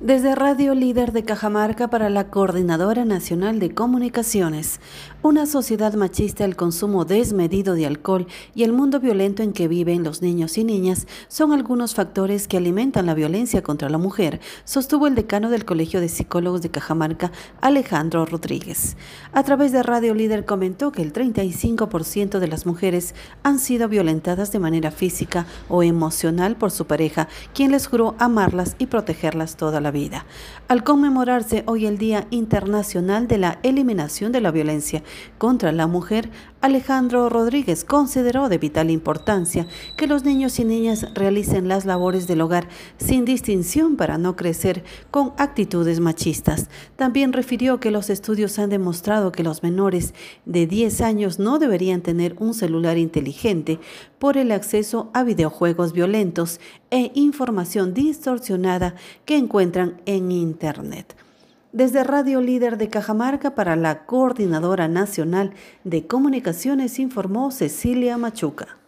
Desde Radio Líder de Cajamarca para la Coordinadora Nacional de Comunicaciones, una sociedad machista, el consumo desmedido de alcohol y el mundo violento en que viven los niños y niñas son algunos factores que alimentan la violencia contra la mujer, sostuvo el decano del Colegio de Psicólogos de Cajamarca, Alejandro Rodríguez. A través de Radio Líder comentó que el 35% de las mujeres han sido violentadas de manera física o emocional por su pareja, quien les juró amarlas y protegerlas toda la vida. Al conmemorarse hoy el Día Internacional de la Eliminación de la Violencia contra la Mujer, Alejandro Rodríguez consideró de vital importancia que los niños y niñas realicen las labores del hogar sin distinción para no crecer con actitudes machistas. También refirió que los estudios han demostrado que los menores de 10 años no deberían tener un celular inteligente por el acceso a videojuegos violentos e información distorsionada que encuentran en Internet desde Radio Líder de Cajamarca para la Coordinadora Nacional de Comunicaciones informó Cecilia Machuca.